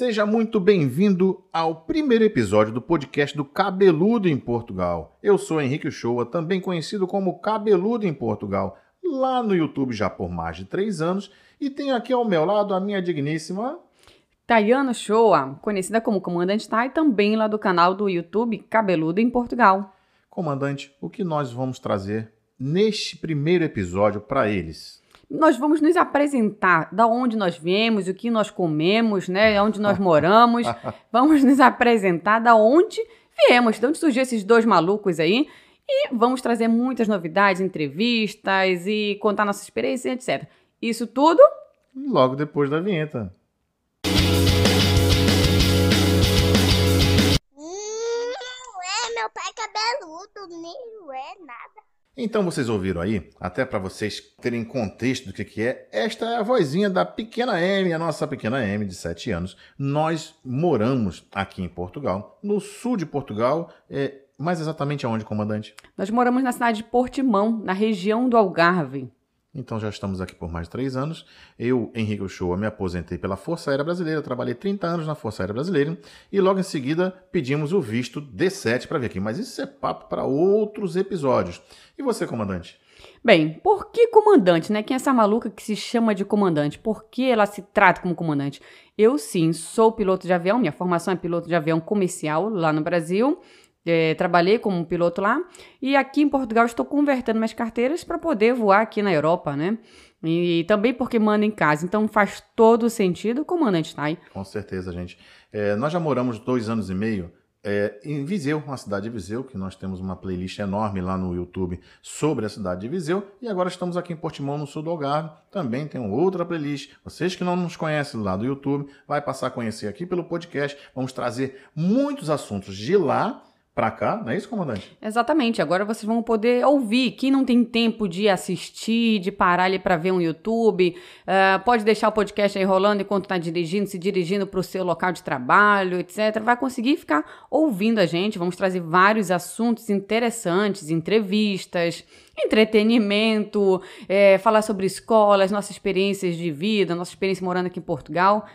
Seja muito bem-vindo ao primeiro episódio do podcast do Cabeludo em Portugal. Eu sou Henrique Shoa, também conhecido como Cabeludo em Portugal, lá no YouTube já por mais de três anos, e tenho aqui ao meu lado a minha digníssima Tayana Shoa, conhecida como Comandante Tai, também lá do canal do YouTube Cabeludo em Portugal. Comandante, o que nós vamos trazer neste primeiro episódio para eles? Nós vamos nos apresentar da onde nós viemos, o que nós comemos, né, onde nós moramos. vamos nos apresentar da onde viemos, de onde surgiu esses dois malucos aí. E vamos trazer muitas novidades, entrevistas e contar nossa experiência, etc. Isso tudo logo depois da vinheta. Hum, é meu pai cabeludo, nem é nada. Então vocês ouviram aí, até para vocês terem contexto do que, que é, esta é a vozinha da pequena M, a nossa pequena M de 7 anos. Nós moramos aqui em Portugal, no sul de Portugal, é, mais exatamente aonde, comandante? Nós moramos na cidade de Portimão, na região do Algarve. Então já estamos aqui por mais de três anos. Eu, Henrique Uchoa, me aposentei pela Força Aérea Brasileira, trabalhei 30 anos na Força Aérea Brasileira e logo em seguida pedimos o visto D7 para vir aqui. Mas isso é papo para outros episódios. E você, comandante? Bem, por que comandante, né? Quem é essa maluca que se chama de comandante? Por que ela se trata como comandante? Eu sim, sou piloto de avião, minha formação é piloto de avião comercial lá no Brasil. É, trabalhei como piloto lá e aqui em Portugal estou convertendo minhas carteiras para poder voar aqui na Europa, né? E também porque manda em casa, então faz todo sentido comandante tá aí. Com certeza, gente. É, nós já moramos dois anos e meio é, em Viseu, uma cidade de Viseu, que nós temos uma playlist enorme lá no YouTube sobre a cidade de Viseu. E agora estamos aqui em Portimão, no sul do Algarve. Também tem outra playlist. Vocês que não nos conhecem lá do YouTube, vai passar a conhecer aqui pelo podcast. Vamos trazer muitos assuntos de lá para cá, não é isso, comandante? Exatamente. Agora vocês vão poder ouvir. Quem não tem tempo de assistir, de parar ali para ver um YouTube, uh, pode deixar o podcast aí rolando enquanto está dirigindo, se dirigindo para o seu local de trabalho, etc. Vai conseguir ficar ouvindo a gente. Vamos trazer vários assuntos interessantes, entrevistas, entretenimento, é, falar sobre escolas, nossas experiências de vida, nossa experiência morando aqui em Portugal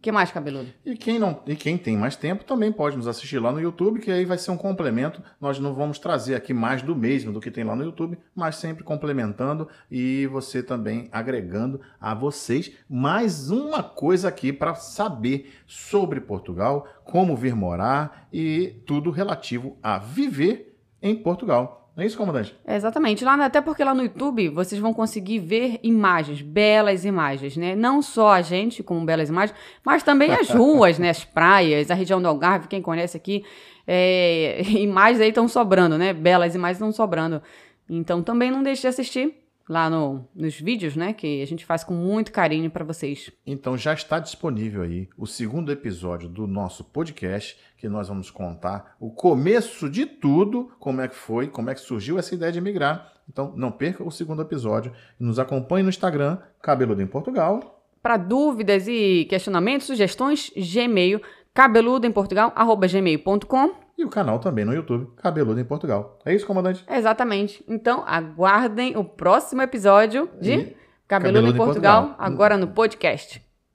que mais, cabeludo? E quem, não, e quem tem mais tempo também pode nos assistir lá no YouTube, que aí vai ser um complemento. Nós não vamos trazer aqui mais do mesmo do que tem lá no YouTube, mas sempre complementando e você também agregando a vocês mais uma coisa aqui para saber sobre Portugal, como vir morar e tudo relativo a viver em Portugal. Não é isso, comandante? É exatamente. Lá, até porque lá no YouTube vocês vão conseguir ver imagens, belas imagens, né? Não só a gente com belas imagens, mas também as ruas, né? As praias, a região do Algarve, quem conhece aqui, é... imagens aí estão sobrando, né? Belas imagens estão sobrando. Então também não deixe de assistir lá no, nos vídeos, né? Que a gente faz com muito carinho para vocês. Então já está disponível aí o segundo episódio do nosso podcast, que nós vamos contar o começo de tudo, como é que foi, como é que surgiu essa ideia de migrar. Então não perca o segundo episódio. Nos acompanhe no Instagram, Cabeludo em Portugal. Para dúvidas e questionamentos, sugestões, Gmail, cabeludoemportugal.gmail.com e o canal também no YouTube, Cabeludo em Portugal. É isso, comandante? Exatamente. Então, aguardem o próximo episódio de Cabeludo, Cabeludo em, Portugal, em Portugal, agora no podcast.